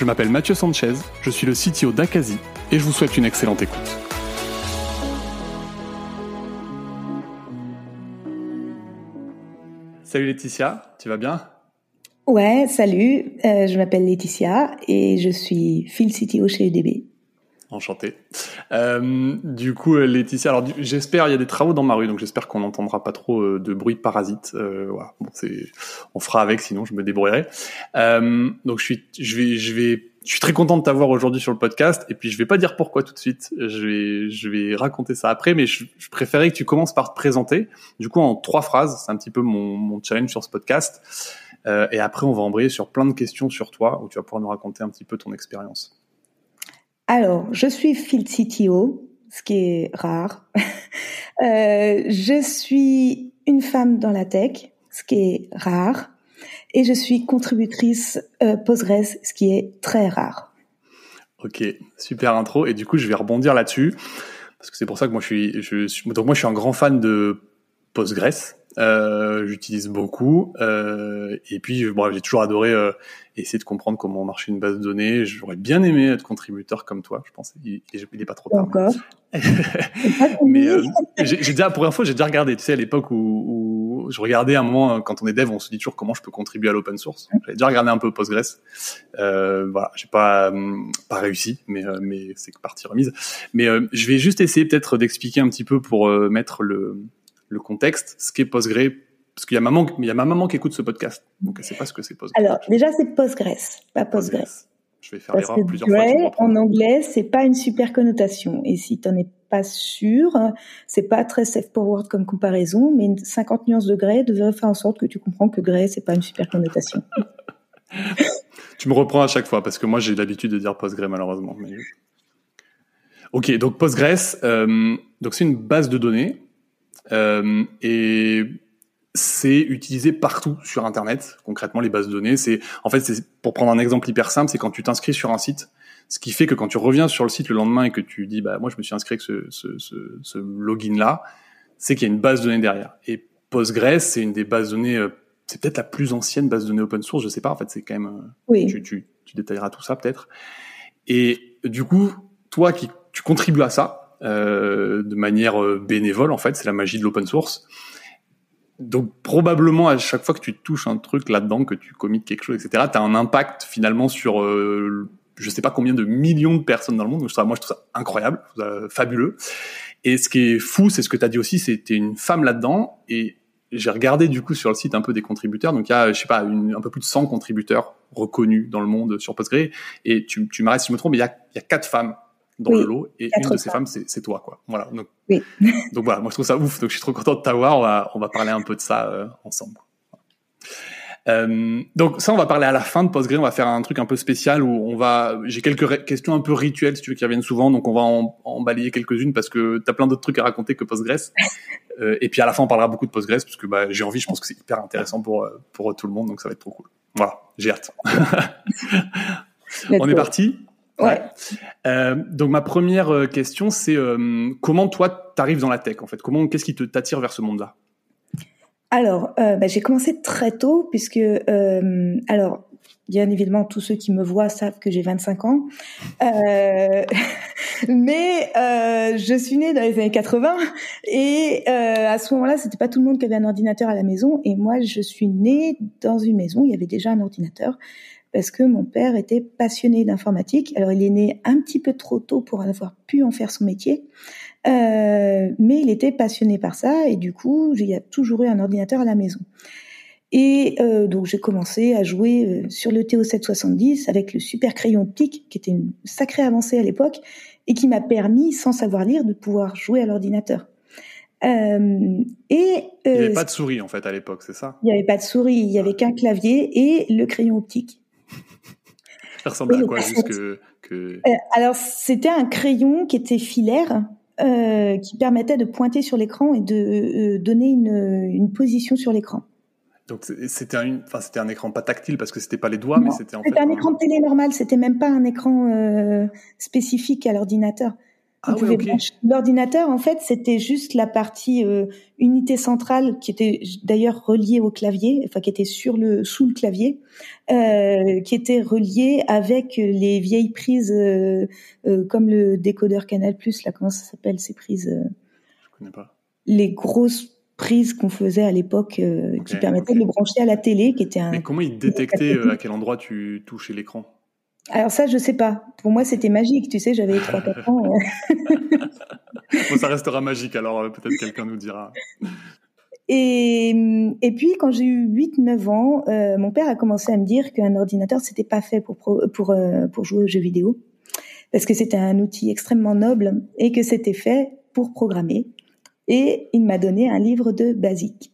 Je m'appelle Mathieu Sanchez, je suis le CTO d'Akazi et je vous souhaite une excellente écoute. Salut Laetitia, tu vas bien? Ouais, salut, euh, je m'appelle Laetitia et je suis Phil CTO chez EDB. Enchanté. Euh, du coup, euh, Laetitia, alors j'espère, il y a des travaux dans ma rue, donc j'espère qu'on n'entendra pas trop euh, de bruit de parasites. Euh, voilà, bon, on fera avec, sinon je me débrouillerai. Euh, donc je suis, je vais, je vais, je suis très content de t'avoir aujourd'hui sur le podcast. Et puis je vais pas dire pourquoi tout de suite. Je vais, je vais raconter ça après, mais je, je préférais que tu commences par te présenter. Du coup, en trois phrases, c'est un petit peu mon, mon challenge sur ce podcast. Et après, on va embrayer sur plein de questions sur toi, où tu vas pouvoir nous raconter un petit peu ton expérience. Alors, je suis field CTO, ce qui est rare. euh, je suis une femme dans la tech, ce qui est rare. Et je suis contributrice euh, Postgres, ce qui est très rare. Ok, super intro. Et du coup, je vais rebondir là-dessus parce que c'est pour ça que moi je suis, moi je suis un grand fan de Postgres. Euh, j'utilise beaucoup euh, et puis bon, j'ai toujours adoré euh, essayer de comprendre comment marche une base de données. J'aurais bien aimé être contributeur comme toi, je pense. Il, il est pas trop tard. Encore. mais euh, j'ai déjà pour info, j'ai déjà regardé. Tu sais, à l'époque où, où, je regardais à un moment quand on est dev, on se dit toujours comment je peux contribuer à l'open source. J'avais déjà regardé un peu Postgres. Euh, voilà, j'ai pas pas réussi, mais mais c'est partie remise. Mais je vais juste essayer peut-être d'expliquer un petit peu pour mettre le le contexte, ce qu'est Postgre, parce qu'il y a maman, il y a ma maman qui écoute ce podcast, donc elle sait pas ce que c'est Postgre. Alors déjà c'est Postgres, pas Postgres. Je vais faire l'erreur plusieurs fois. En anglais, c'est pas une super connotation, et si t'en es pas sûr, c'est pas très safe forward comme comparaison, mais 50 nuances de grey devrait faire en sorte que tu comprends que grey c'est pas une super connotation. tu me reprends à chaque fois parce que moi j'ai l'habitude de dire Postgre malheureusement. Mais... Ok, donc Postgres, euh, donc c'est une base de données euh, et c'est utilisé partout sur Internet. Concrètement, les bases de données, c'est en fait, c'est pour prendre un exemple hyper simple, c'est quand tu t'inscris sur un site, ce qui fait que quand tu reviens sur le site le lendemain et que tu dis, bah moi je me suis inscrit avec ce, ce, ce, ce login là, c'est qu'il y a une base de données derrière. Et Postgres, c'est une des bases de données, euh, c'est peut-être la plus ancienne base de données open source, je sais pas. En fait, c'est quand même, euh, oui. tu, tu, tu détailleras tout ça peut-être. Et du coup, toi qui tu contribues à ça, de manière euh, bénévole en fait, c'est la magie de l'open source. Donc probablement à chaque fois que tu touches un truc là-dedans, que tu commites quelque chose, etc., tu as un impact finalement sur euh, je sais pas combien de millions de personnes dans le monde. Donc, moi je trouve ça incroyable, fabuleux. Et ce qui est fou, c'est ce que tu as dit aussi, c'était une femme là-dedans et j'ai regardé du coup sur le site un peu des contributeurs, donc il y a, je sais pas, un peu plus de 100 contributeurs reconnus dans le monde sur Postgre, et tu, tu m'arrêtes si je me trompe, il y a, il y a quatre femmes dans oui, le lot et une de ces femmes. c'est toi quoi. Voilà donc, oui. donc voilà moi je trouve ça ouf donc je suis trop content de t'avoir on va on va parler un peu de ça euh, ensemble. Euh, donc ça on va parler à la fin de Postgre on va faire un truc un peu spécial où on va j'ai quelques questions un peu rituelles si tu veux qui reviennent souvent donc on va en, en balayer quelques-unes parce que tu as plein d'autres trucs à raconter que Postgres. Euh, et puis à la fin on parlera beaucoup de Postgres parce que bah, j'ai envie je pense que c'est hyper intéressant pour pour tout le monde donc ça va être trop cool. Voilà j'ai hâte. On est parti? Ouais. Euh, donc ma première euh, question, c'est euh, comment toi t'arrives dans la tech en fait? Comment qu'est-ce qui te t'attire vers ce monde-là? Alors, euh, bah, j'ai commencé très tôt puisque alors bien évidemment tous ceux qui me voient savent que j'ai 25 ans, mais je suis née dans les années 80 et à ce moment-là, c'était pas tout le monde qui avait un ordinateur à la maison et moi je suis née dans une maison, il y avait déjà un ordinateur parce que mon père était passionné d'informatique. Alors il est né un petit peu trop tôt pour avoir pu en faire son métier, euh, mais il était passionné par ça et du coup il y a toujours eu un ordinateur à la maison. Et euh, donc j'ai commencé à jouer euh, sur le TO770 avec le super crayon optique qui était une sacrée avancée à l'époque et qui m'a permis, sans savoir lire, de pouvoir jouer à l'ordinateur. Euh, et il n'y avait pas de souris en fait à l'époque, c'est ça? Il n'y avait pas de souris, il y avait qu'un clavier et le crayon optique. Ça ressemble à quoi juste que, que... Alors c'était un crayon qui était filaire. Euh, qui permettait de pointer sur l'écran et de donner une, une position sur l'écran. Donc c'était un, enfin c'était un écran pas tactile parce que c'était pas les doigts, mais c'était en fait un, écran télé normal. C'était même pas un écran euh, spécifique à l'ordinateur. Ah oui, okay. L'ordinateur, en fait, c'était juste la partie euh, unité centrale qui était d'ailleurs reliée au clavier, enfin qui était sur le sous le clavier, euh, qui était reliée avec les vieilles prises euh, euh, comme le décodeur Canal Plus. Là, comment ça s'appelle ces prises Je connais pas. Les grosses prise qu'on faisait à l'époque euh, qui permettait de le brancher à la télé, qui était un. Mais comment il détectait euh, à quel endroit tu touchais l'écran? Alors ça, je sais pas. Pour moi, c'était magique. Tu sais, j'avais 3-4 ans. Euh. bon, ça restera magique. Alors peut-être quelqu'un nous dira. Et, et puis, quand j'ai eu 8-9 ans, mon père a commencé à me dire qu'un ordinateur, c'était pas fait pour, pour, pour jouer aux jeux vidéo. Parce que c'était un outil extrêmement noble et que c'était fait pour programmer et il m'a donné un livre de basique.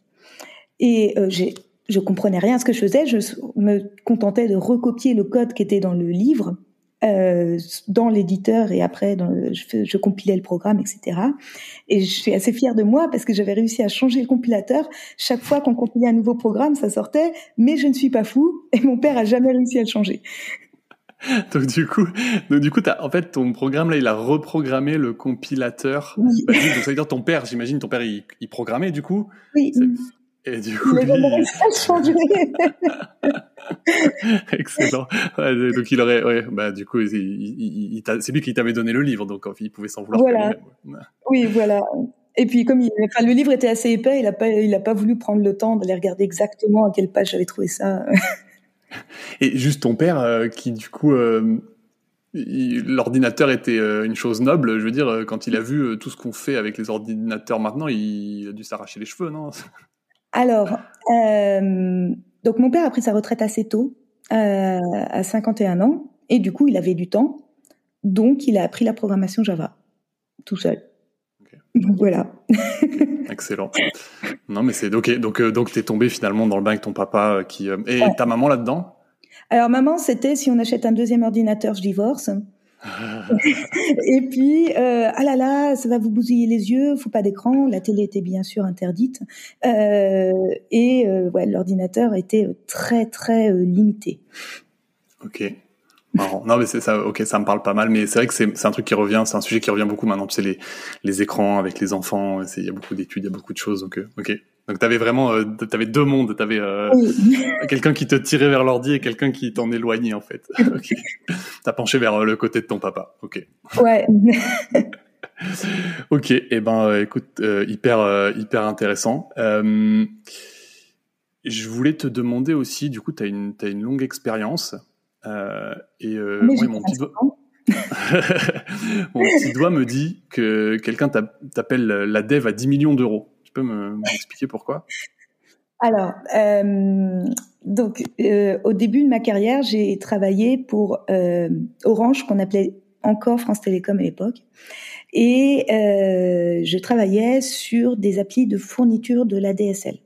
Et euh, j'ai, je comprenais rien à ce que je faisais, je me contentais de recopier le code qui était dans le livre, euh, dans l'éditeur et après dans je, je, compilais le programme, etc. Et je suis assez fière de moi parce que j'avais réussi à changer le compilateur. Chaque fois qu'on compilait un nouveau programme, ça sortait, mais je ne suis pas fou et mon père a jamais réussi à le changer. donc du coup, donc du coup, as, en fait, ton programme là, il a reprogrammé le compilateur. Oui. Bah, donc ça veut dire ton père, j'imagine, ton père, il, il, programmait du coup? Oui. Et du coup, il lui... Excellent. Ouais, donc il aurait, ouais, bah du coup, c'est lui qui t'avait donné le livre, donc il pouvait s'en vouloir. Voilà. Oui, voilà. Et puis comme il, enfin, le livre était assez épais, il a pas, il a pas voulu prendre le temps d'aller regarder exactement à quelle page j'avais trouvé ça. Et juste ton père, euh, qui du coup, euh, l'ordinateur était euh, une chose noble. Je veux dire, quand il a vu tout ce qu'on fait avec les ordinateurs maintenant, il a dû s'arracher les cheveux, non? Alors, donc mon père a pris sa retraite assez tôt, à 51 ans, et du coup, il avait du temps. Donc, il a appris la programmation Java, tout seul. Donc voilà. Excellent. Non, mais c'est ok. Donc, euh, donc t'es tombé finalement dans le bain avec ton papa euh, qui euh, et ta maman là-dedans? Alors maman, c'était si on achète un deuxième ordinateur, je divorce. et puis, euh, ah là là, ça va vous bousiller les yeux, faut pas d'écran. La télé était bien sûr interdite. Euh, et euh, ouais, l'ordinateur était très très limité. Ok. Non, mais c'est ça. Ok, ça me parle pas mal, mais c'est vrai que c'est un truc qui revient. C'est un sujet qui revient beaucoup maintenant. Tu sais, les, les écrans avec les enfants. Il y a beaucoup d'études, il y a beaucoup de choses. Donc, ok. Donc, t'avais vraiment, euh, t'avais deux mondes. T'avais euh, quelqu'un qui te tirait vers l'ordi et quelqu'un qui t'en éloignait en fait. T'as penché vers le côté de ton papa. Ok. Ouais. ok. Et eh ben, écoute, hyper, hyper intéressant. je voulais te demander aussi, du coup, t'as une, as une longue expérience. Euh, et euh, mon, petit doigt... mon petit doigt me dit que quelqu'un t'appelle la dev à 10 millions d'euros. Peux m'expliquer pourquoi? Alors, euh, donc, euh, au début de ma carrière, j'ai travaillé pour euh, Orange, qu'on appelait encore France Télécom à l'époque, et je travaillais sur des applis de fourniture de l'ADSL.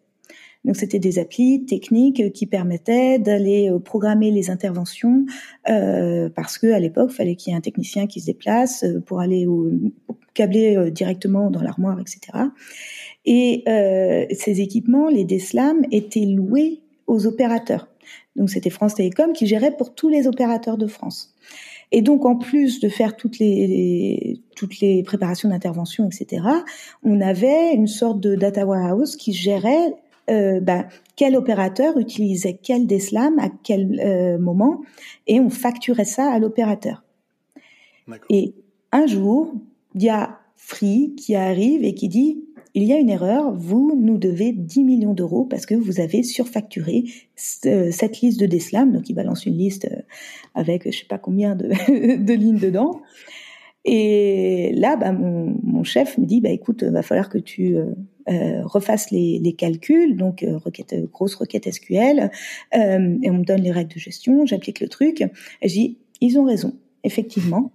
Donc c'était des applis techniques qui permettaient d'aller programmer les interventions parce que à l'époque, fallait qu'il y ait un technicien qui se déplace pour aller câbler directement dans l'armoire, etc. Et euh, ces équipements, les DSLAM, étaient loués aux opérateurs. Donc c'était France Télécom qui gérait pour tous les opérateurs de France. Et donc, en plus de faire toutes les, les toutes les préparations d'intervention, etc., on avait une sorte de data warehouse qui gérait euh, bah, quel opérateur utilisait quel DSLAM à quel euh, moment, et on facturait ça à l'opérateur. Et un jour, il y a Free qui arrive et qui dit il y a une erreur, vous nous devez 10 millions d'euros parce que vous avez surfacturé euh, cette liste de DSLAM, donc il balance une liste avec je sais pas combien de, lignes dedans. Et là, bah, mon, mon, chef me dit, bah, écoute, va falloir que tu euh, refasse les, les, calculs, donc euh, requête, grosse requête SQL, euh, et on me donne les règles de gestion, j'applique le truc, et je ils ont raison, effectivement,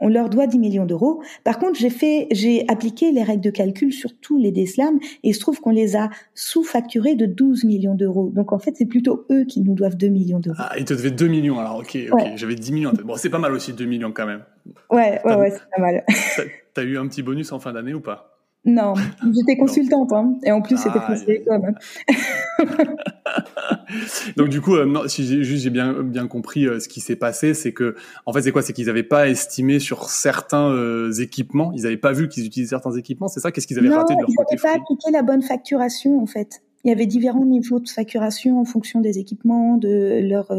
on leur doit 10 millions d'euros. Par contre, j'ai fait, j'ai appliqué les règles de calcul sur tous les DSLAM et il se trouve qu'on les a sous-facturés de 12 millions d'euros. Donc en fait, c'est plutôt eux qui nous doivent 2 millions d'euros. Ah, ils te devaient 2 millions alors, ok, ok. J'avais 10 millions. Bon, c'est pas mal aussi 2 millions quand même. Ouais, ouais, ouais, c'est pas mal. T'as eu un petit bonus en fin d'année ou pas? Non, j'étais consultante, hein, et en plus c'était ah, Télécom. Donc du coup, euh, non, si j'ai juste j'ai bien bien compris euh, ce qui s'est passé, c'est que en fait c'est quoi? C'est qu'ils n'avaient pas estimé sur certains euh, équipements, ils n'avaient pas vu qu'ils utilisaient certains équipements, c'est ça? Qu'est-ce qu'ils avaient raté de leur côté Ils n'avaient pas appliqué la bonne facturation en fait. Il y avait différents niveaux de facturation en fonction des équipements, de leur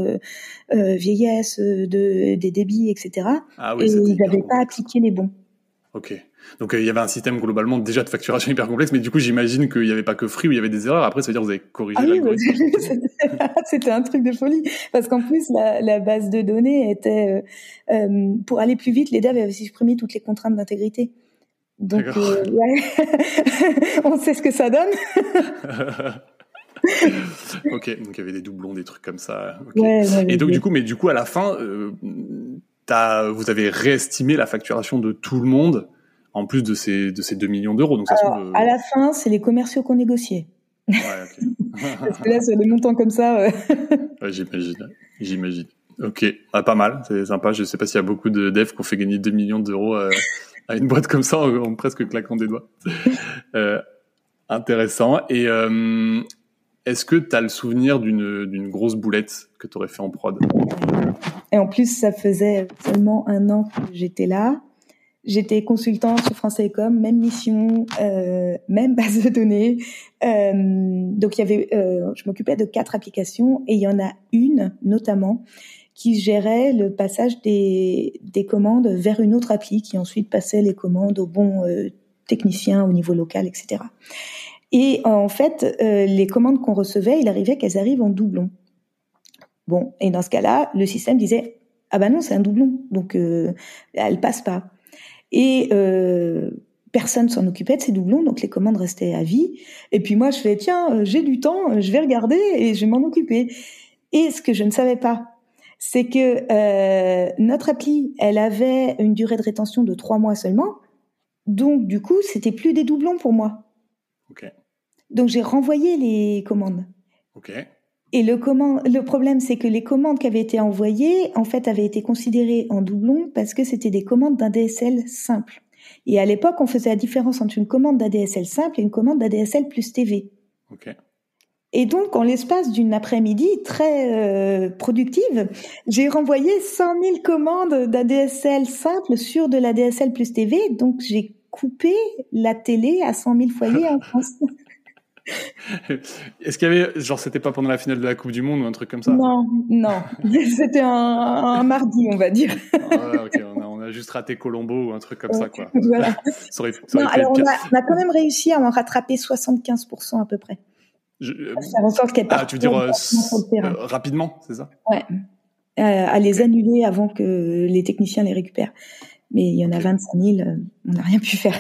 vieillesse, de des débits, etc. Ah oui, et ils n'avaient pas appliqué les bons. Ok. Donc euh, il y avait un système globalement déjà de facturation hyper complexe, mais du coup j'imagine qu'il n'y avait pas que Free où il y avait des erreurs. Après ça veut dire que vous avez corrigé ah oui, C'était un truc de folie parce qu'en plus la, la, base de données était euh, euh, pour aller plus vite, les devs avaient supprimé toutes les contraintes d'intégrité. Donc ouais, on sait ce que ça donne. ok, donc il y avait des doublons, des trucs comme ça. Ouais, Et donc du coup, mais du coup à la fin, vous avez réestimé la facturation de tout le monde en plus de ces, de ces 2 millions d'euros. Donc, ça euh, À la fin, c'est les commerciaux qu'on négociait. Ouais, Parce que là, c'est des montants comme ça. ouais, j'imagine. J'imagine. Ok, ah, pas mal, c'est sympa. Je sais pas s'il y a beaucoup de devs qui ont fait gagner 2 millions d'euros euh, à une boîte comme ça en, presque claquant des doigts. Euh, intéressant. Et est-ce que tu as le souvenir d'une grosse boulette que tu aurais fait en prod? Et en plus, ça faisait seulement un an que j'étais là. J'étais consultante sur France Télécom, même mission, euh, même base de données. Euh, donc il y avait, euh, je m'occupais de quatre applications et il y en a une notamment qui gérait le passage des, des commandes vers une autre appli qui ensuite passait les commandes au bon euh, technicien au niveau local, etc. Et en fait, les commandes qu'on recevait, il arrivait qu'elles arrivent en doublon. Bon, et dans ce cas-là, le système disait ah ben non, c'est un doublon, donc elle passe pas. Et euh, personne s'en occupait de ces doublons, donc les commandes restaient à vie. Et puis moi, je fais, tiens, euh, j'ai du temps, euh, je vais regarder et je vais m'en occuper. Et ce que je ne savais pas, c'est que euh, notre appli, elle avait une durée de rétention de trois mois seulement. Donc, du coup, c'était plus des doublons pour moi. Okay. Donc, j'ai renvoyé les commandes. Okay. Et le, comment, le problème, c'est que les commandes qui avaient été envoyées, en fait, avaient été considérées en doublon parce que c'était des commandes d'un DSL simple. Et à l'époque, on faisait la différence entre une commande d'ADSL simple et une commande d'ADSL plus TV. Okay. Et donc, en l'espace d'une après-midi très euh, productive, j'ai renvoyé 100 000 commandes d'ADSL simple sur de l'ADSL plus TV. Donc, j'ai coupé la télé à 100 000 foyers en France. Est-ce qu'il y avait, genre, c'était pas pendant la finale de la Coupe du Monde ou un truc comme ça? Non, non. c'était un, mardi, on va dire. Ah on a, juste raté Colombo ou un truc comme ça, quoi. Voilà. non, alors on a, quand même réussi à en rattraper 75% à peu près. Je, euh, en sorte qu'elle ah, tu veux dire euh, euh, rapidement, c'est ça? Ouais. à les annuler avant que les techniciens les récupèrent. Mais il y en a 25 000, on n'a rien pu faire.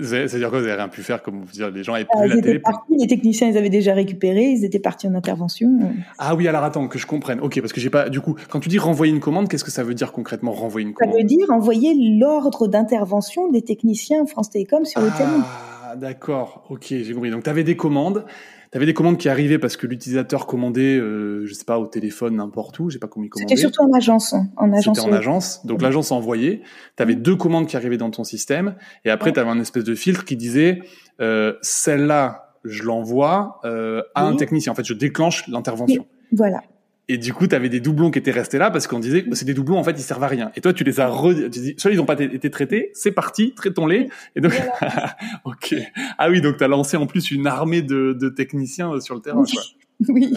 C'est-à-dire quoi Vous n'avez rien pu faire comme dire, les gens avaient plus la télé Les techniciens, ils avaient déjà récupéré, ils étaient partis en intervention. Ah oui, alors attends, que je comprenne. Ok, parce que j'ai pas. Du coup, quand tu dis renvoyer une commande, qu'est-ce que ça veut dire concrètement renvoyer une commande? Ça veut dire envoyer l'ordre d'intervention des techniciens France Télécom sur le terrain. Ah, d'accord. Ok, j'ai compris. Donc, tu avais des commandes tu avais des commandes qui arrivaient parce que l'utilisateur commandait, euh, je sais pas, au téléphone, n'importe où, j'ai pas comment il commandait. C'était surtout en agence. Hein, en agence. C'était en agence. Donc l'agence a envoyé. Tu avais deux commandes qui arrivaient dans ton système. Et après, tu avais un espèce de filtre qui disait, euh, celle-là, je l'envoie euh, à un technicien. En fait, je déclenche l'intervention. Voilà. Et du coup, tu avais des doublons qui étaient restés là parce qu'on disait c'est des doublons en fait ils servent à rien. Et toi, tu les as re... tu dis soit ils n'ont pas été traités, c'est parti, traitons-les. Et donc, ok. Ah oui, donc tu as lancé en plus une armée de, de techniciens euh, sur le terrain. Quoi. oui.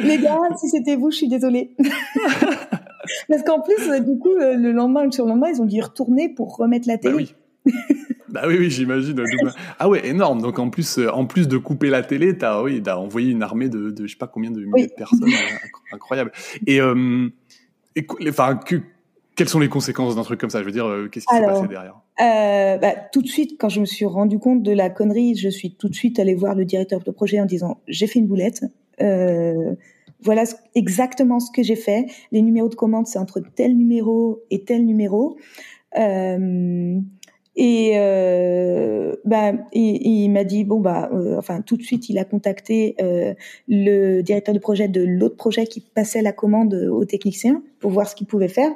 Les gars, si c'était vous, je suis désolée. parce qu'en plus, euh, du coup, euh, le lendemain, le surlendemain, ils ont dû retourner pour remettre la bah télé. oui. Bah oui, oui, j'imagine. Ah ouais, énorme. Donc en plus, euh, en plus de couper la télé, t'as oui, as envoyé une armée de, de je sais pas combien de milliers de personnes, euh, incroyable. Et, euh, enfin, que, quelles sont les conséquences d'un truc comme ça? Je veux dire, qu'est-ce qui s'est passé derrière? euh, bah, Tout de suite, quand je me suis rendu compte de la connerie, je suis tout de suite allée voir le directeur de projet en disant j'ai fait une boulette. Euh, voilà exactement ce que j'ai fait. Les numéros de commande, c'est entre tel numéro et tel numéro. Euh, et, euh, bah, il m'a dit bon bah, euh, enfin tout de suite, il a contacté euh, le directeur de projet de l'autre projet qui passait la commande au technicien pour voir ce qu'il pouvait faire.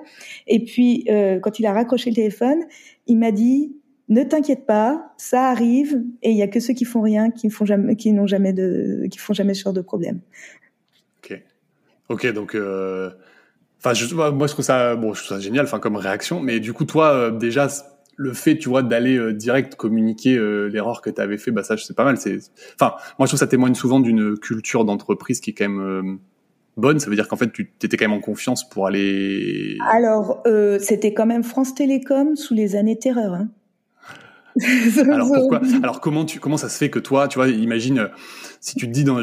Et puis euh, quand il a raccroché le téléphone, il m'a dit ne t'inquiète pas, ça arrive et il y a que ceux qui font rien qui font jamais, qui n'ont jamais de, qui font jamais ce genre de problème. Ok, ok donc. Enfin, moi, je trouve ça, bon, je trouve ça génial, enfin, comme réaction. Mais du coup, toi, déjà, le fait, tu vois, d'aller euh, direct communiquer euh, l'erreur que tu avais fait, bah ça, c'est pas mal. C'est, enfin, moi, je trouve que ça témoigne souvent d'une culture d'entreprise qui est quand même euh, bonne. Ça veut dire qu'en fait, tu étais quand même en confiance pour aller. Alors, c'était quand même France Télécom sous les années terreur. Hein. Alors pourquoi Alors comment tu comment ça se fait que toi, tu vois, imagine si tu te dis dans,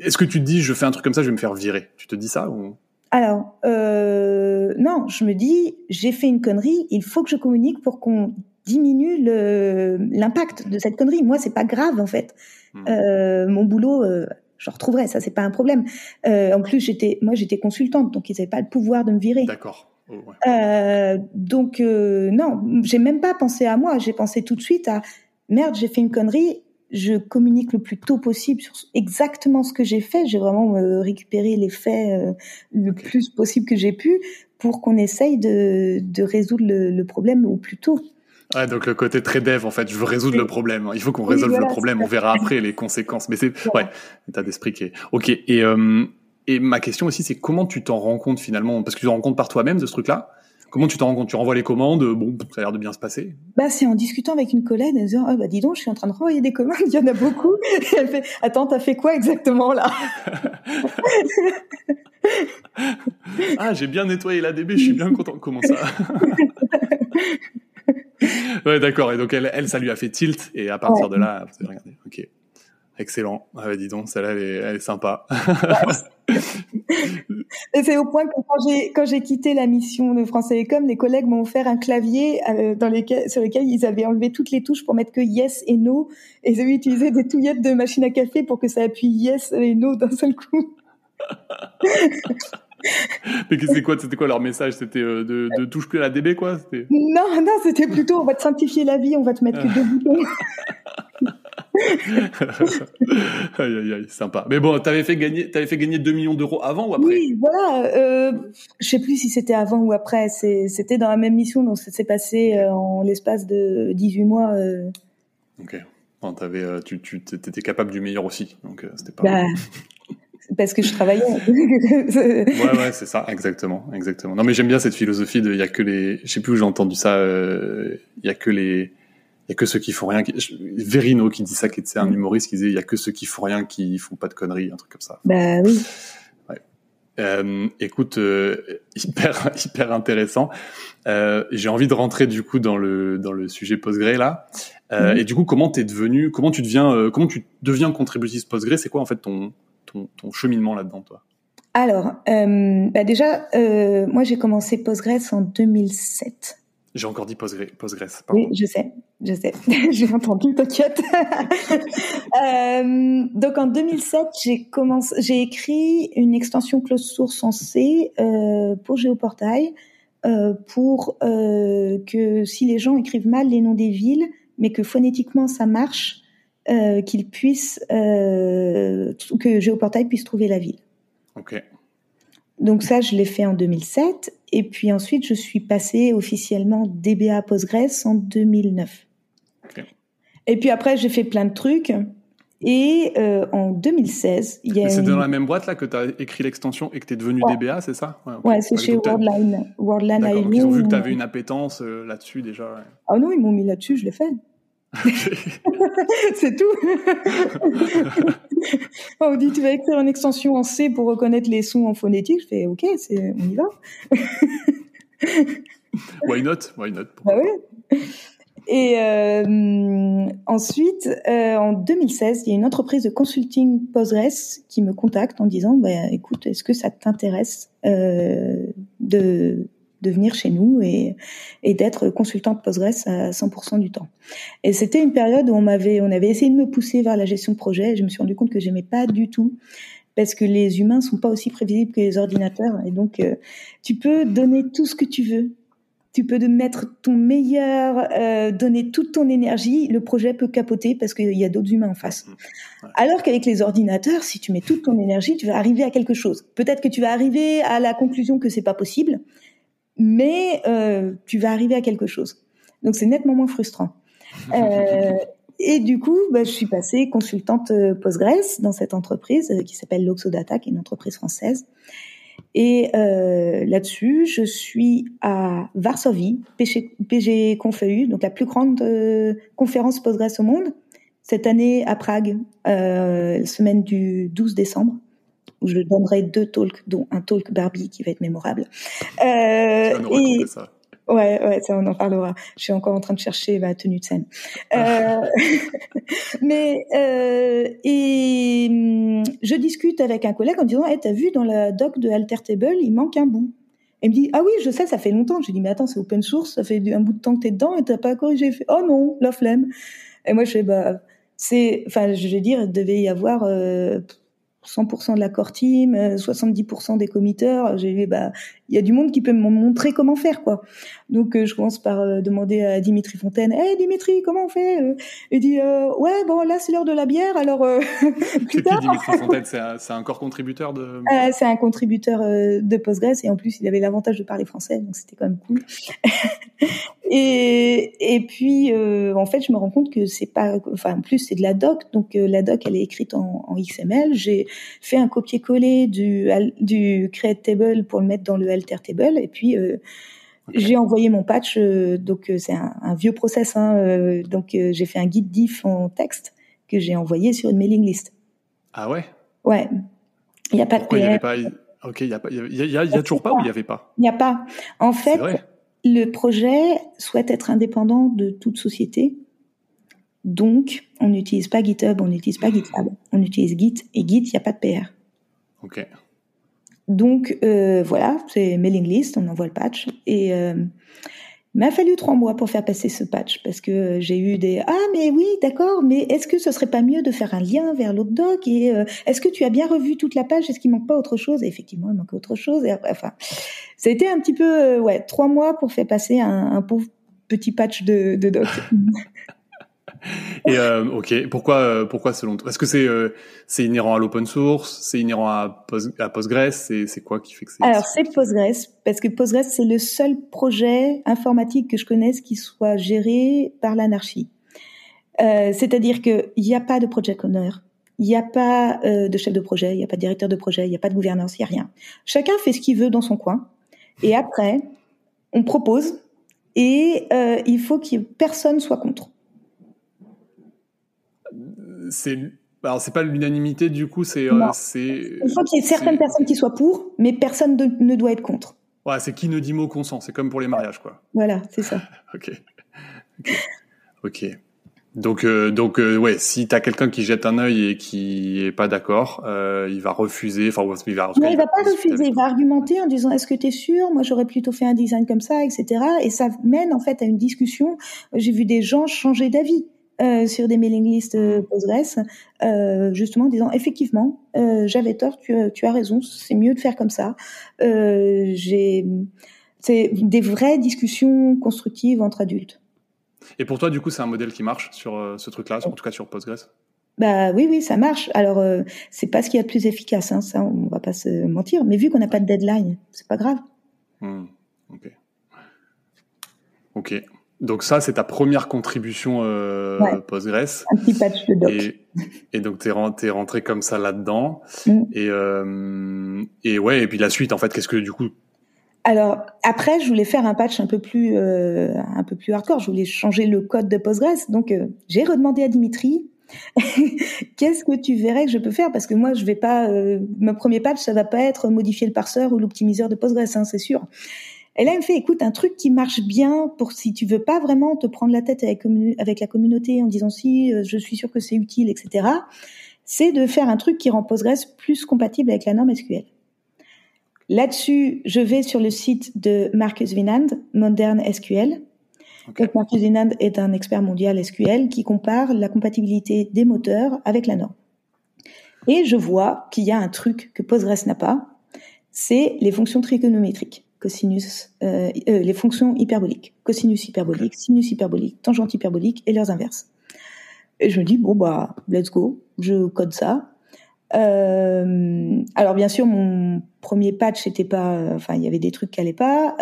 est-ce que tu te dis je fais un truc comme ça, je vais me faire virer? Tu te dis ça ou? Alors, euh, non, je me dis, j'ai fait une connerie, il faut que je communique pour qu'on diminue l'impact de cette connerie. Moi, c'est pas grave en fait. Hmm. Euh, mon boulot, euh, je retrouverai, ça c'est pas un problème. Euh, en plus, j'étais, moi, j'étais consultante, donc ils n'avaient pas le pouvoir de me virer. D'accord. Oh, donc non, j'ai même pas pensé à moi. J'ai pensé tout de suite à merde, j'ai fait une connerie je communique le plus tôt possible sur exactement ce que j'ai fait. J'ai vraiment euh, récupéré les faits euh, le plus possible que j'ai pu pour qu'on essaye de, de résoudre le, le, problème au plus tôt. Ouais, donc le côté très dev, en fait, je veux résoudre le problème. Il faut qu'on résolve le problème. On verra après les conséquences. Mais c'est ouais, état d'esprit qui est ok. Et euh, et ma question aussi, c'est comment tu t'en rends compte finalement? Parce que tu t'en rends compte par toi-même de ce truc-là? Comment tu t'en rends compte? Tu renvoies les commandes, bon, ça a l'air de bien se passer. Bah, c'est en discutant avec une collègue, en disant, oh, bah, dis donc, je suis en train de renvoyer des commandes, il y en a beaucoup. Et elle fait, attends, t'as fait quoi exactement là? Ah, j'ai bien nettoyé la DB, je suis bien content. Comment ça? Ouais, d'accord. Et donc, elle, elle, ça lui a fait tilt, et à partir de là, vous avez regardé. Ok. Excellent. Ah bah dis donc, celle-là, elle, elle est, sympa. c'est au point que quand j'ai quand j'ai quitté la mission de France Télécom, les collègues m'ont offert un clavier euh, dans lesquels, sur lequel ils avaient enlevé toutes les touches pour mettre que yes et no, et ils avaient utilisé des touillettes de machine à café pour que ça appuie yes et no d'un seul coup. Mais c'était quoi, c'était quoi leur message? C'était euh, de, de touche plus à la DB, quoi? Non, non, c'était plutôt on va te simplifier la vie, on va te mettre que deux boutons. aïe, aïe, aïe, sympa. Mais bon, t'avais fait gagner, t'avais fait gagner 2 millions d'euros avant ou après? Oui, voilà. Euh, je sais plus si c'était avant ou après. C'était dans la même mission, donc ça s'est passé euh, en l'espace de 18 mois. Euh. Ok. Bon, avais, euh, tu, tu étais capable du meilleur aussi, donc c'était pas. Bah, parce que je travaillais. ouais, ouais, c'est ça, exactement, exactement. Non, mais j'aime bien cette philosophie de, il y a que les, je sais plus où j'ai entendu ça, il y a que les y a que ceux qui font rien. Qui... Verino qui dit ça, qui était un mm. humoriste qui disait il y a que ceux qui font rien qui font pas de conneries, un truc comme ça. Bah oui. Ouais. Euh, écoute, euh, hyper hyper intéressant. Euh, J'ai envie de rentrer du coup dans le dans le sujet Postgre là. Mm. Et du coup, comment t'es devenu, comment tu deviens, comment tu deviens contributrice Postgre C'est quoi en fait ton ton, ton cheminement là-dedans, toi? Alors, euh, bah déjà, moi j'ai commencé Postgres en 2007. J'ai encore dit Postgres. Oui, je sais, je sais. j'ai entendu, t'inquiète. euh, donc en 2007, j'ai commencé, j'ai écrit une extension close source en C euh, pour Géoportail euh, pour euh, que si les gens écrivent mal les noms des villes, mais que phonétiquement ça marche, qu'ils puissent que Géoportail puisse trouver la ville. Ok. Donc ça, je l'ai fait en 2007. Et puis ensuite, je suis passée officiellement DBA Postgres en 2009. Et puis après, j'ai fait plein de trucs. Et euh, en 2016, il y a. C'est dans la même boîte là que tu as écrit l'extension et que tu es devenu DBA, c'est ça? Ouais, c'est chez Worldline. Worldline Ils ont vu que tu avais une appétence euh, là-dessus déjà. Ah non, ils m'ont mis là-dessus, je l'ai fait. c'est tout. on dit tu vas écrire une extension en C pour reconnaître les sons en phonétique. Je fais ok, c'est on y va. why not? Why not? Bah. Et euh, ensuite, euh, en 2016, il y a une entreprise de consulting Postgres qui me contacte en disant bah, écoute, est-ce que ça t'intéresse euh, de de venir chez nous et, et d'être consultante Postgres à 100% du temps. Et c'était une période où on m'avait, on avait essayé de me pousser vers la gestion de projet. Et je me suis rendu compte que j'aimais pas du tout. parce que les humains sont pas aussi prévisibles que les ordinateurs et donc euh, tu peux donner tout ce que tu veux. Tu peux mettre ton meilleur, euh, donner toute ton énergie, le projet peut capoter parce qu'il y a d'autres humains en face. Mmh. Alors qu'avec les ordinateurs, si tu mets toute ton énergie, tu vas arriver à quelque chose. Peut-être que tu vas arriver à la conclusion que c'est pas possible, mais euh, tu vas arriver à quelque chose. Donc c'est nettement moins frustrant. Euh, et du coup, bah, je suis passée consultante euh, Postgres dans cette entreprise euh, qui s'appelle Loxodata, qui est une entreprise française. Et euh, là-dessus, je suis à Varsovie, PG, PG Confeu, donc la plus grande euh, conférence Postgres au monde. Cette année à Prague, euh, semaine du 12 décembre, je donnerai deux talks, dont un talk Barbie qui va être mémorable. Euh, et, ça. Ouais, ouais, ça on en parlera. Je suis encore en train de chercher ma tenue de scène. Euh, mais euh, et hum, je discute avec un collègue en disant, hey, t'as vu dans la doc de Alter Table, il manque un bout. Il me dit, ah oui, je sais, ça fait longtemps. Je lui dis, mais attends, c'est open source, ça fait un bout de temps que t'es dedans et t'as pas corrigé. Fait, oh non, la flemme. Et moi, je fais, bah, c'est, enfin, je vais dire, il devait y avoir euh, 100% de la core team, 70% des committeurs. J'ai vu, bah, il y a du monde qui peut me montrer comment faire, quoi. Donc, euh, je commence par euh, demander à Dimitri Fontaine, hey Dimitri, comment on fait euh, Il dit, ouais, bon, là, c'est l'heure de la bière, alors. plus tard. Dimitri Fontaine, c'est un, un, corps contributeur de. c'est un contributeur de Postgres et en plus, il avait l'avantage de parler français, donc c'était quand même cool. et et puis, en fait, je me rends compte que c'est pas, enfin, en plus, c'est de la doc, donc la doc, elle est écrite en, en XML. J'ai fait un copier-coller du, du create table pour le mettre dans le alter table et puis euh, j'ai envoyé mon patch. Euh, donc euh, c'est un, un, vieux process. Hein, donc j'ai fait un guide diff en texte que j'ai envoyé sur une mailing list. Ah ouais? Ouais. Il n'y a pas Pourquoi de. Il y avait pas... Ok, il y a, y a, y a toujours pas ou il y avait pas? Il n'y a pas. En fait, le projet souhaite être indépendant de toute société. Donc, on n'utilise pas GitHub, on n'utilise pas GitLab, on utilise Git et Git, il n'y a pas de PR. Ok. Donc euh, voilà, c'est mailing list, on envoie le patch et euh, m'a fallu trois mois pour faire passer ce patch parce que j'ai eu des ah mais oui d'accord mais est-ce que ce serait pas mieux de faire un lien vers l'autre doc et euh, est-ce que tu as bien revu toute la page? Est-ce qu'il manque pas autre chose et effectivement il manque autre chose et enfin ça a été un petit peu euh, ouais trois mois pour faire passer un, un pauvre petit patch de, de doc Et euh, ok, pourquoi euh, pourquoi selon toi? Est-ce que c'est euh, c'est inhérent à l'open source? C'est inhérent à, à Postgres? C'est c'est quoi qui fait que c'est Alors c'est Postgres parce que Postgres c'est le seul projet informatique que je connaisse qui soit géré par l'anarchie. Euh, C'est-à-dire que il n'y a pas de project owner, il n'y a pas euh, de chef de projet, il n'y a pas de directeur de projet, il n'y a pas de gouvernance, il n'y a rien. Chacun fait ce qu'il veut dans son coin. Et après, on propose et euh, il faut que personne soit contre c'est alors c'est pas l'unanimité du coup, c'est euh. Il faut qu'il y ait certaines personnes qui soient pour, mais personne ne doit être contre. Ouais, c'est qui ne dit mot consent, c'est comme pour les mariages quoi. Voilà, c'est ça. ok. Ok. Donc euh, donc euh, ouais, si t'as quelqu'un qui jette un œil et qui est pas d'accord, euh, il va refuser. Enfin, il va. Non, il, va, pas refuser. Il va argumenter en disant est-ce que tu es sûr? Moi, j'aurais plutôt fait un design comme ça, etc. Et ça mène en fait à une discussion. J'ai vu des gens changer d'avis. Euh, sur des mailing lists euh, Postgres, euh, justement en disant effectivement, j'avais tort, tu, tu, as raison, c'est mieux de faire comme ça. J'ai, c'est des vraies discussions constructives entre adultes. Et pour toi, du coup, c'est un modèle qui marche sur ce truc-là, en tout cas sur Postgres? Bah oui, oui, ça marche. Alors euh, c'est pas ce qu'il y a de plus efficace, hein, ça, on va pas se mentir. Mais vu qu'on n'a pas de deadline, c'est pas grave. Hmm, ok. Ok. Donc ça, c'est ta première contribution euh, Postgres. Un petit patch de doc. Et, et donc t'es rentré, rentré comme ça là-dedans. Mm. Et, euh, et ouais, et puis la suite, en fait, qu'est-ce que du coup? Alors après, je voulais faire un patch un peu plus euh, un peu plus hardcore. Je voulais changer le code de Postgres. Donc euh, j'ai redemandé à Dimitri qu'est-ce que tu verrais que je peux faire? Parce que moi je vais pas euh, mon premier patch ça va pas être modifier le parseur ou l'optimiseur de Postgres hein, c'est sûr et là, elle me fait, écoute, un truc qui marche bien pour si tu veux pas vraiment te prendre la tête avec, avec la communauté en disant si euh, je suis sûr que c'est utile, etc. C'est de faire un truc qui rend Postgres plus compatible avec la norme SQL. Là-dessus, je vais sur le site de Marcus Vinand, Modern SQL. Donc Marcus Vinand est un expert mondial SQL qui compare la compatibilité des moteurs avec la norme. Et je vois qu'il y a un truc que Postgres n'a pas, c'est les fonctions trigonométriques, cosinus, euh, euh, les fonctions hyperboliques, cosinus hyperbolique, sinus hyperbolique, tangente hyperbolique et leurs inverses. Et je me dis bon bah let's go, je code ça. Euh, alors bien sûr, mon premier patch c'était pas, enfin il y avait des trucs qui allaient pas,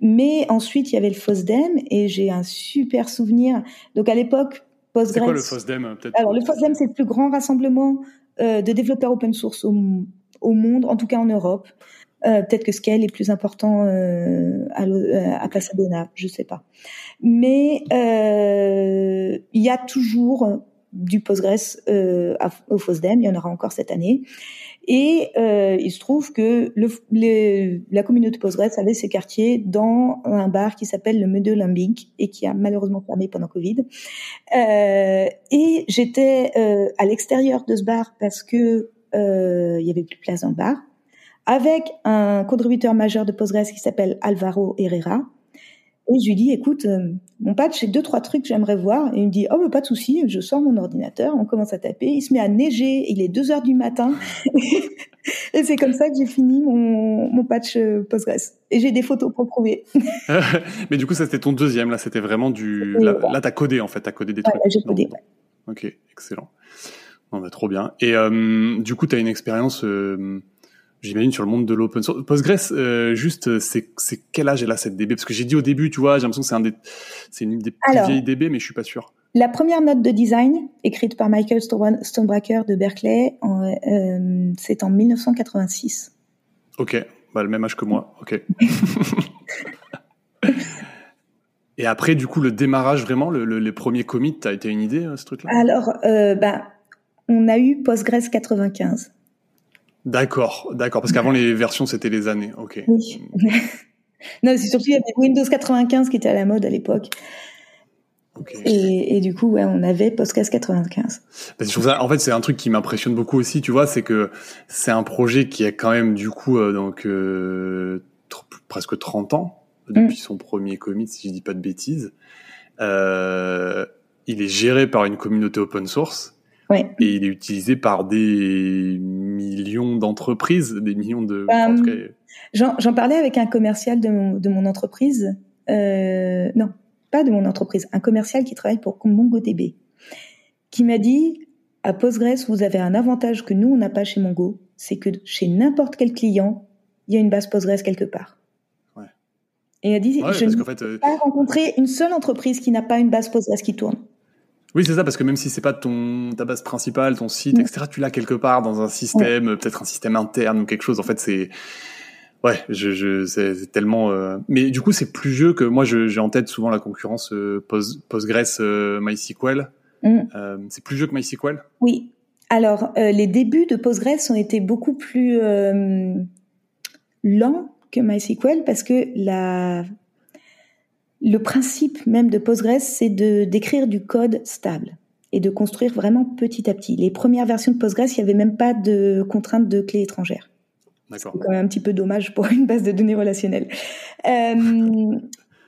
mais ensuite il y avait le FOSDEM et j'ai un super souvenir. Donc à l'époque, Postgres. C'est quoi le FOSDEM Alors le FOSDEM c'est le plus grand rassemblement de développeurs open source au, au, monde, en tout cas en Europe. Euh, peut-être que Scale est plus important euh, à, euh, à Pasadena, je sais pas. Mais euh, il y a toujours du Postgres euh, au FOSDEM, il y en aura encore cette année. Et euh, il se trouve que le, les, la communauté Postgres avait ses quartiers dans un bar qui s'appelle le Lambic et qui a malheureusement fermé pendant Covid. Et j'étais à l'extérieur de ce bar parce que il y avait plus de place dans le bar, avec un contributeur majeur de Postgres qui s'appelle Alvaro Herrera, et je lui dis, écoute, euh, mon patch, j'ai deux, trois trucs que j'aimerais voir. Et il me dit, oh, pas de souci, je sors mon ordinateur, on commence à taper. Il se met à neiger, il est deux heures du matin. et c'est comme ça que j'ai fini mon, mon patch euh, Postgres. Et j'ai des photos pour prouver. mais du coup, ça c'était ton deuxième, là, c'était vraiment du. Là, là t'as codé, en fait, t'as codé des ouais, trucs. J'ai codé, ouais. Ok, excellent. Non, bah, trop bien. Et euh, du coup, t'as une expérience. Euh, j'imagine sur le monde de l'open source. Postgres, euh, juste, c'est, c'est quel âge elle a cette DB Parce que j'ai dit au début, tu vois, j'ai l'impression que c'est un des, c'est une des plus vieilles DB, mais je suis pas sûr. La première note de design, écrite par Michael Stonebraker de Berkeley, en, euh, c'est en 1986. Ok, bah, le même âge que moi. Ok. Et après, du coup, le démarrage vraiment, le, le, les premiers commits, t'as été une idée, ce truc-là? Alors, euh, bah, on a eu Postgres 95. D'accord, d'accord, parce qu'avant les versions c'était les années, ok. Oui. non, c'est surtout il y avait Windows 95 qui était à la mode à l'époque. Okay. Et, et, du coup, ouais, on avait Postgres 95. Ça, en fait, c'est un truc qui m'impressionne beaucoup aussi, tu vois, c'est que c'est un projet qui a quand même du coup euh, donc euh, presque 30 ans depuis mm. son premier commit, si je dis pas de bêtises. Euh, il est géré par une communauté open source. Ouais. Et il est utilisé par des millions d'entreprises, des millions de. Um, J'en parlais avec un commercial de mon, de mon entreprise. Euh, non, pas de mon entreprise, un commercial qui travaille pour MongoDB, qui m'a dit à Postgres, vous avez un avantage que nous on n'a pas chez Mongo, c'est que chez n'importe quel client, il y a une base Postgres quelque part. Ouais. Et il a dit, ouais, je n'ai fait, euh... pas rencontré une seule entreprise qui n'a pas une base Postgres qui tourne. Oui, c'est ça, parce que même si c'est pas ton ta base principale, ton site, mmh. etc., tu l'as quelque part dans un système, peut-être un système interne ou quelque chose. En fait, c'est ouais, je, je c'est tellement. Euh... Mais du coup, c'est plus vieux que moi. J'ai en tête souvent la concurrence euh, Post, Postgres, euh, MySQL. Mmh. c'est plus vieux que MySQL? Oui. Alors, euh, les débuts de Postgres ont été beaucoup plus euh, lents que MySQL parce que la le principe même de Postgres, c'est de d'écrire du code stable et de construire vraiment petit à petit. Les premières versions de Postgres, il n'y avait même pas de contrainte de clé étrangère. C'est quand même un petit peu dommage pour une base de données relationnelle. Euh,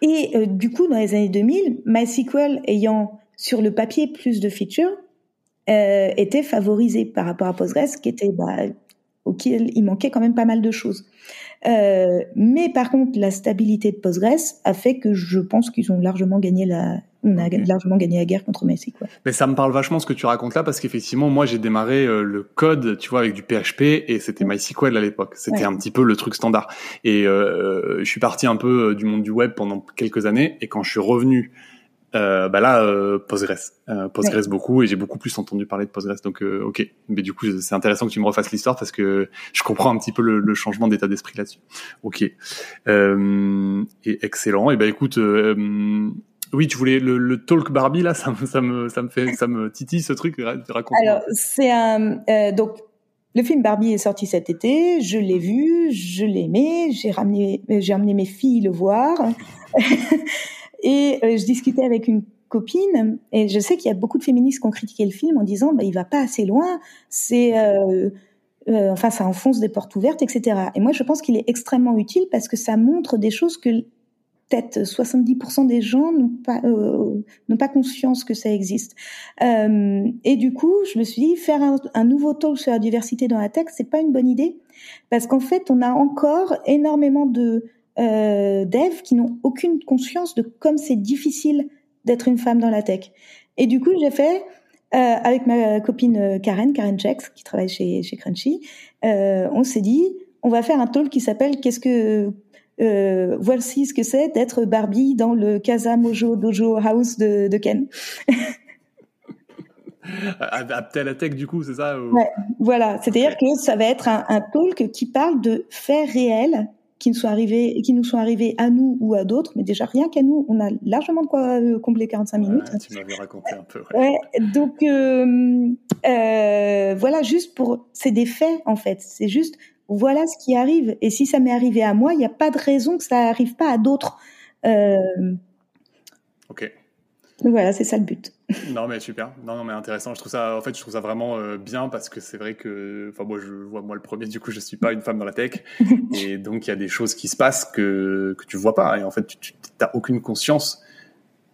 et euh, du coup, dans les années 2000, MySQL ayant sur le papier plus de features, euh, était favorisé par rapport à Postgres, qui était bah, auquel il manquait quand même pas mal de choses. Euh, mais par contre, la stabilité de Postgres a fait que je pense qu'ils ont largement gagné la, on a okay. largement gagné la guerre contre MySQL. Mais ça me parle vachement ce que tu racontes là parce qu'effectivement, moi, j'ai démarré euh, le code, tu vois, avec du PHP et c'était. MySQL à l'époque. C'était ouais. un petit peu le truc standard. Et euh, je suis parti un peu du monde du web pendant quelques années et quand je suis revenu euh, bah là euh, Postgres euh, Postgres ouais. beaucoup et j'ai beaucoup plus entendu parler de Postgres donc euh, ok mais du coup c'est intéressant que tu me refasses l'histoire parce que je comprends un petit peu le, le changement d'état d'esprit là-dessus ok euh, et excellent et ben écoute euh, oui, tu voulais le, le, talk Barbie là, ça me, ça me, ça me fait, ça me titille ce truc. Raconte. Alors c'est un euh, donc le film Barbie est sorti cet été, je l'ai vu, je l'ai aimé, j'ai ramené, j'ai amené mes filles le voir. Et euh, je discutais avec une copine, et je sais qu'il y a beaucoup de féministes qui ont critiqué le film en disant bah, il va pas assez loin, c'est euh, euh, enfin ça enfonce des portes ouvertes, etc. Et moi je pense qu'il est extrêmement utile parce que ça montre des choses que peut-être 70% des gens n'ont pas euh, n'ont pas conscience que ça existe. Euh, et du coup, je me suis dit faire un, nouveau talk sur la diversité dans la tech, c'est pas une bonne idée parce qu'en fait, on a encore énormément de euh, devs qui n'ont aucune conscience de comme c'est difficile d'être une femme dans la tech. Et du coup, j'ai fait euh, avec ma copine euh, Karen, Karen Jex, qui travaille chez, chez Crunchy, euh, on s'est dit, on va faire un talk qui s'appelle Qu'est-ce que euh, voici ce que c'est d'être Barbie dans le Casa Mojo Dojo House de, de Ken? À la tech, du coup, c'est ça ouais, Voilà, c'est-à-dire que ça va être un, un, talk qui parle de faits réels qui nous sont arrivés, qui nous sont arrivés à nous ou à d'autres, mais déjà rien qu'à nous, on a largement de quoi euh, combler 45 minutes. Tu m'avais raconté un peu. Ouais. ouais donc euh, euh, voilà, juste pour, c'est des faits en fait. C'est juste voilà ce qui arrive. Et si ça m'est arrivé à moi, il n'y a pas de raison que ça arrive pas à d'autres. Euh, ok. Donc voilà, c'est ça le but. Non mais super, non, non mais intéressant. Je trouve ça, en fait, je trouve ça vraiment euh, bien parce que c'est vrai que, enfin moi je vois moi le premier, du coup je suis pas une femme dans la tech et donc il y a des choses qui se passent que que tu vois pas et en fait tu, t'as aucune conscience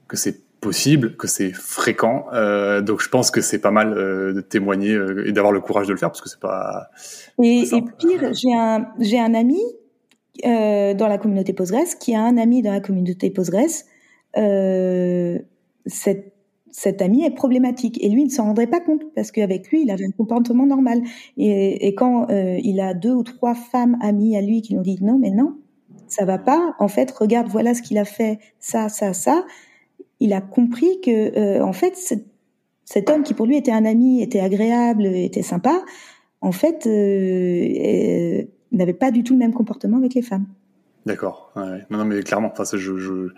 que c'est possible, que c'est fréquent. Euh, donc je pense que c'est pas mal euh, de témoigner euh, et d'avoir le courage de le faire parce que c'est pas. Et, pas et pire, j'ai un j'ai un ami dans la communauté Postgres qui a un ami dans la communauté Postgres. Cette cet ami est problématique. Et lui il ne s'en rendrait pas compte parce qu'avec lui il avait un comportement normal. Et, et quand euh, il a deux ou trois femmes amies à lui qui lui ont dit non mais non ça va pas. En fait regarde voilà ce qu'il a fait ça ça ça. Il a compris que euh, en fait cet homme qui pour lui était un ami était agréable était sympa en fait euh, n'avait pas du tout le même comportement avec les femmes D'accord. Ouais. Non, non, mais clairement, enfin, je, je,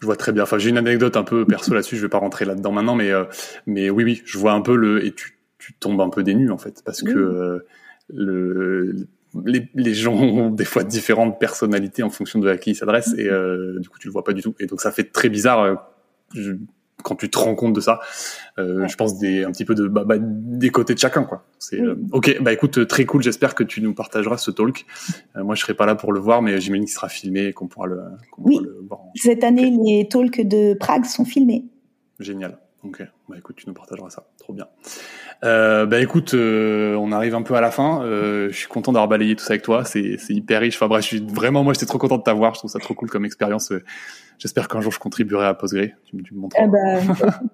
je vois très bien. Enfin, j'ai une anecdote un peu perso là-dessus. Je vais pas rentrer là-dedans maintenant, mais euh, mais oui, oui, je vois un peu le et tu, tu tombes un peu des nues en fait, parce que euh, le les, les gens ont des fois différentes personnalités en fonction de à qui ils s'adressent et euh, du coup tu le vois pas du tout. Et donc ça fait très bizarre. Euh, je, quand tu te rends compte de ça, euh, ouais. je pense des un petit peu de bah, bah, des côtés de chacun quoi. C'est oui. euh, ok. Bah écoute, très cool. J'espère que tu nous partageras ce talk. Euh, moi, je serai pas là pour le voir, mais j'imagine qu'il sera filmé et qu'on pourra le. Oui. Pourra le voir Cette année, okay. les talks de Prague sont filmés. Génial. Ok. Bah écoute, tu nous partageras ça. Trop bien. Euh, bah écoute, euh, on arrive un peu à la fin. Euh, je suis content d'avoir balayé tout ça avec toi. C'est hyper riche. Enfin bref, je suis vraiment, moi, j'étais trop content de t'avoir. Je trouve ça trop cool comme expérience. J'espère qu'un jour je contribuerai à Postgre. Tu, tu me montreras. Eh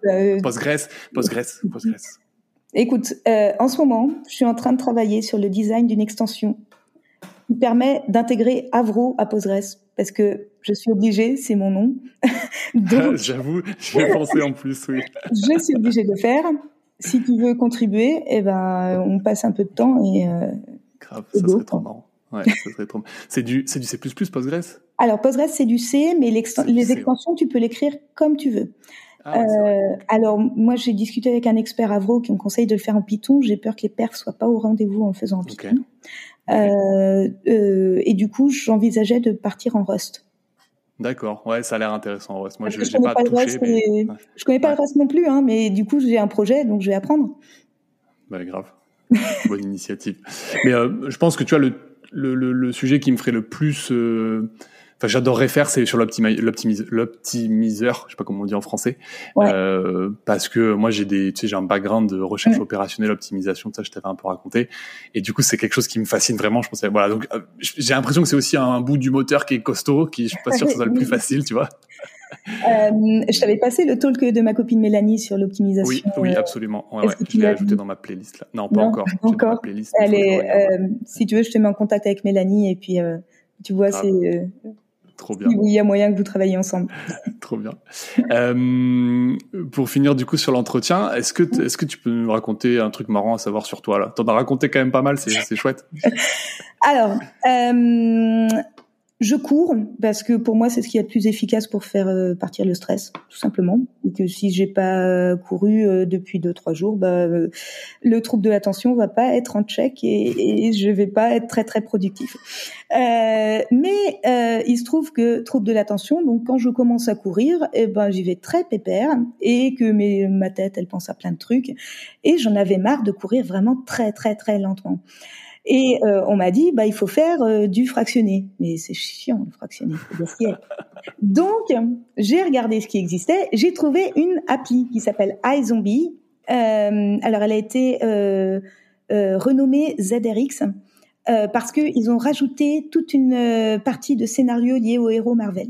ben, Postgres, Postgres, Postgres. Écoute, euh, en ce moment, je suis en train de travailler sur le design d'une extension qui permet d'intégrer Avro à Postgres parce que je suis obligée, c'est mon nom. J'avoue, j'y ai pensé en plus, oui. je suis obligée de le faire. Si tu veux contribuer, eh ben, on passe un peu de temps et. Euh, Grave, ça serait trop marrant. Ouais, ça serait trop. C'est du, c'est du C++ Postgres? Alors Postgres c'est du C, mais les extensions tu peux l'écrire comme tu veux. Ah, ouais, euh, alors moi j'ai discuté avec un expert Avro qui me conseille de le faire en Python. J'ai peur que les perfs soient pas au rendez-vous en le faisant en Python. Okay. Euh, euh, et du coup j'envisageais de partir en Rust. D'accord, ouais, ça a l'air intéressant. Moi, Parce je n'ai pas, pas touché, Rust, mais... je connais pas ouais. le Rust non plus, hein, mais du coup j'ai un projet, donc je vais apprendre. Bah grave, bonne initiative. Mais euh, je pense que tu as le le, le, le, sujet qui me ferait le plus, euh, enfin j'adorerais faire, c'est sur l'optimiseur, je sais pas comment on dit en français, ouais. euh, parce que moi j'ai des, tu sais, j'ai un background de recherche ouais. opérationnelle, optimisation, ça je t'avais un peu raconté, et du coup c'est quelque chose qui me fascine vraiment. Je pensais, voilà, donc euh, j'ai l'impression que c'est aussi un bout du moteur qui est costaud, qui je suis pas sûr que ce soit le plus facile, tu vois. Euh, je t'avais passé le talk de ma copine Mélanie sur l'optimisation. Oui, oui, absolument. Ouais, ouais. Je l'ai ajouté dans ma playlist là. Non, pas non, encore. Encore. Playlist, Elle est, euh, si tu veux, je te mets en contact avec Mélanie et puis euh, tu vois, ah, c'est. Trop bien. Il y a moyen que vous travailliez ensemble. Trop bien. Euh, pour finir du coup sur l'entretien, est-ce que est-ce que tu peux nous raconter un truc marrant à savoir sur toi là? T'en as raconté quand même pas mal, c'est chouette. Alors, euh, je cours parce que pour moi c'est ce qui est le plus efficace pour faire euh, partir le stress, tout simplement. Et que si j'ai pas couru euh, depuis deux trois jours, bah, euh, le trouble de l'attention va pas être en check et, je vais pas être très très productif. Euh, mais euh, il se trouve que trouble de l'attention, donc quand je commence à courir, eh ben j'y vais très pépère et que ma tête elle pense à plein de trucs et j'en avais marre de courir vraiment très très très lentement. Et euh, on m'a dit, bah, il faut faire euh, du fractionné. Mais c'est chiant, le fractionné. Donc, j'ai regardé ce qui existait. J'ai trouvé une appli qui s'appelle iZombie. Euh, alors, elle a été euh, euh renommée ZRX parce qu'ils ont rajouté toute une partie de scénario lié aux héros Marvel.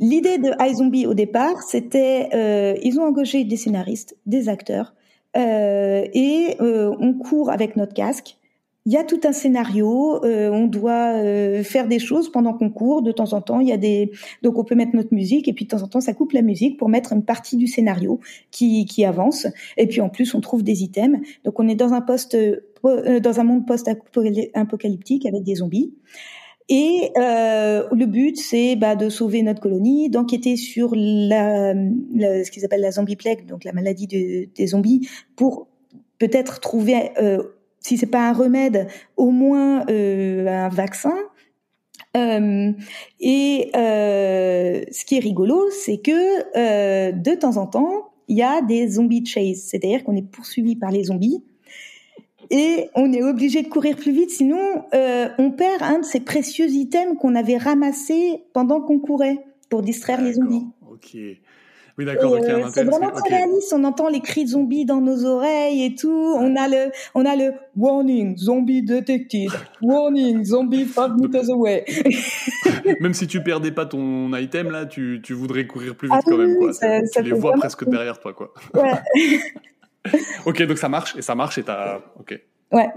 L'idée de iZombie au départ, c'était, ils ont engagé des scénaristes, des acteurs, euh, et euh, on court avec notre casque. Il y a tout un scénario, euh, on doit faire des choses pendant qu'on court. De temps en temps, il y a des donc on peut mettre notre musique et puis de temps en temps ça coupe la musique pour mettre une partie du scénario qui qui avance. Et puis en plus on trouve des items. Donc on est dans un poste dans un monde post-apocalyptique avec des zombies. Et euh, le but, c'est bah, de sauver notre colonie, d'enquêter sur la, ce qu'ils appellent la zombie plague, donc la maladie des zombies, pour peut-être trouver, euh, si c'est pas un remède, au moins euh, un vaccin. Euh, et euh, ce qui est rigolo, c'est que euh, de temps en temps, il y a des zombies chase, c'est-à-dire qu'on est poursuivi par les zombies et on est obligé de courir plus vite, sinon euh, on perd un de ces précieux items qu'on avait ramassés pendant qu'on courait pour distraire les zombies. Ok. Oui, d'accord. Euh, c'est vraiment très réaliste. On entend les cris de zombies dans nos oreilles et tout. On a le, on a le warning, zombie detected. Warning, zombie five meters away. même si tu perdais pas ton item là, tu, tu voudrais courir plus vite ah quand même. Quoi. tu les vois presque derrière toi, quoi. Ouais. ok, donc ça marche, et ça marche, et t'as. Ok. Ouais.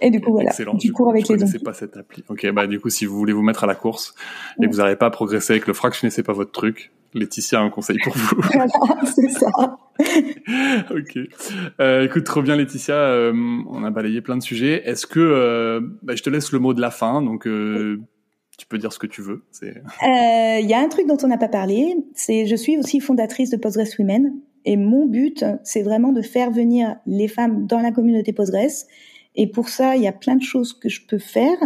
Et du coup, voilà. Excellent. Du coup, avec je les connaissais pas cette appli. Ok, bah du coup, si vous voulez vous mettre à la course et que vous n'arrivez pas à progresser avec le fractionné, c'est pas votre truc. Laetitia a un conseil pour vous. voilà, c'est ça. ok. Euh, écoute, trop bien Laetitia. Euh, on a balayé plein de sujets. Est-ce que euh, bah, je te laisse le mot de la fin, donc euh, tu peux dire ce que tu veux. Il euh, y a un truc dont on n'a pas parlé. C'est je suis aussi fondatrice de Postgres Women. Et mon but, c'est vraiment de faire venir les femmes dans la communauté Postgres. Et pour ça, il y a plein de choses que je peux faire.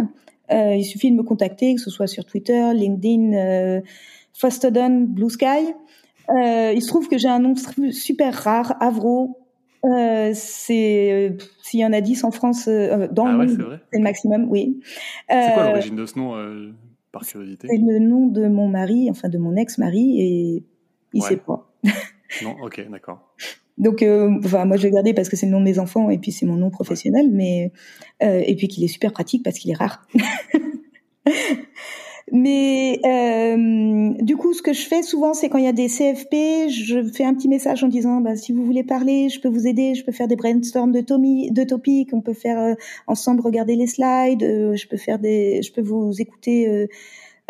Euh, il suffit de me contacter, que ce soit sur Twitter, LinkedIn, euh, Fastodon, Blue Sky. Euh, il se trouve que j'ai un nom super rare, Avro. Euh, c'est s'il y en a 10 en France dans ah le monde, c'est le maximum, oui. c'est quoi l'origine de ce nom, par curiosité? C'est le nom de mon mari, enfin de mon ex-mari, et il sait pas. Non, ok, d'accord. Donc, euh, enfin, moi, je l'ai gardé parce que c'est le nom de mes enfants et puis c'est mon nom professionnel, mais euh, et puis qu'il est super pratique parce qu'il est rare. mais euh, du coup, ce que je fais souvent, c'est quand il y a des CFP, je fais un petit message en disant, bah, si vous voulez parler, je peux vous aider, je peux faire des brainstorms de, de topics, on peut faire ensemble regarder les slides, je peux faire des, je peux vous écouter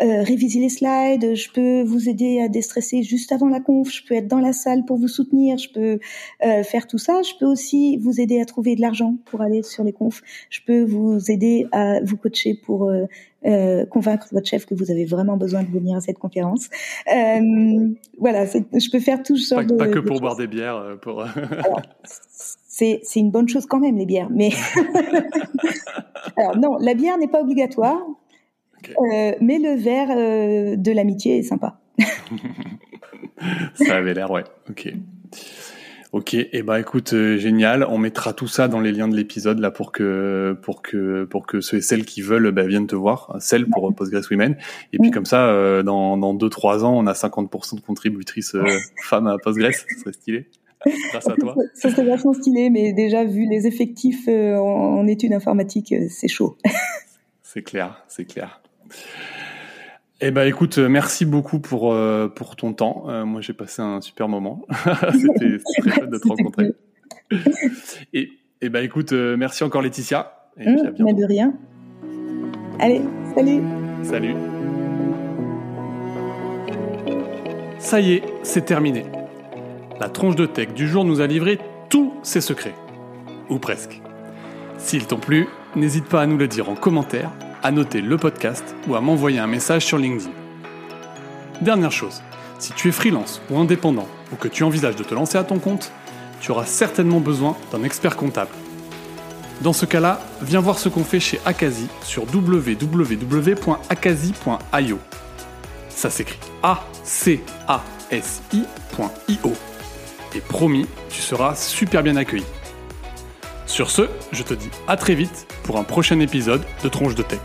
euh, réviser les slides, je peux vous aider à déstresser juste avant la conf, je peux être dans la salle pour vous soutenir, je peux euh, faire tout ça, je peux aussi vous aider à trouver de l'argent pour aller sur les confs, je peux vous aider à vous coacher pour euh, euh convaincre votre chef que vous avez vraiment besoin de venir à cette conférence. Euh, voilà, je peux faire tout ça. Pas, de, pas que pour boire des bières. Pour... c'est c'est une bonne chose quand même les bières, mais alors non, la bière n'est pas obligatoire. Euh, mais le verre euh, de l'amitié est sympa. ça avait l'air, ouais. Ok. Ok, et eh ben écoute, euh, génial. On mettra tout ça dans les liens de l'épisode là pour que pour que pour que ceux et celles qui veulent bah, viennent te voir. Celles pour Postgres Women. Et puis comme ça, dans dans deux trois ans, on a 50% de contributrices femmes à Postgres. Ça serait stylé. Grâce à toi. Ça serait vachement stylé, mais déjà vu les effectifs en, en études informatiques, c'est chaud. c'est clair, c'est clair. Eh ben, écoute, euh, merci beaucoup pour euh, pour ton temps. Euh, moi, j'ai passé un super moment. C'était très chouette de te rencontrer. Et, et ben, écoute, merci encore Laetitia. Et mmh, mais de rien. Allez, salut. Salut. Ça y est, c'est terminé. La tronche de tech du jour nous a livré tous ses secrets. Ou presque. S'ils t'ont plu, n'hésite pas à nous le dire en commentaire à noter le podcast ou à m'envoyer un message sur LinkedIn. Dernière chose, si tu es freelance ou indépendant ou que tu envisages de te lancer à ton compte, tu auras certainement besoin d'un expert comptable. Dans ce cas-là, viens voir ce qu'on fait chez Akazi sur www.akazi.io. Ça s'écrit A-C-A-S-I.io. Et promis, tu seras super bien accueilli. Sur ce, je te dis à très vite pour un prochain épisode de Tronche de Tech.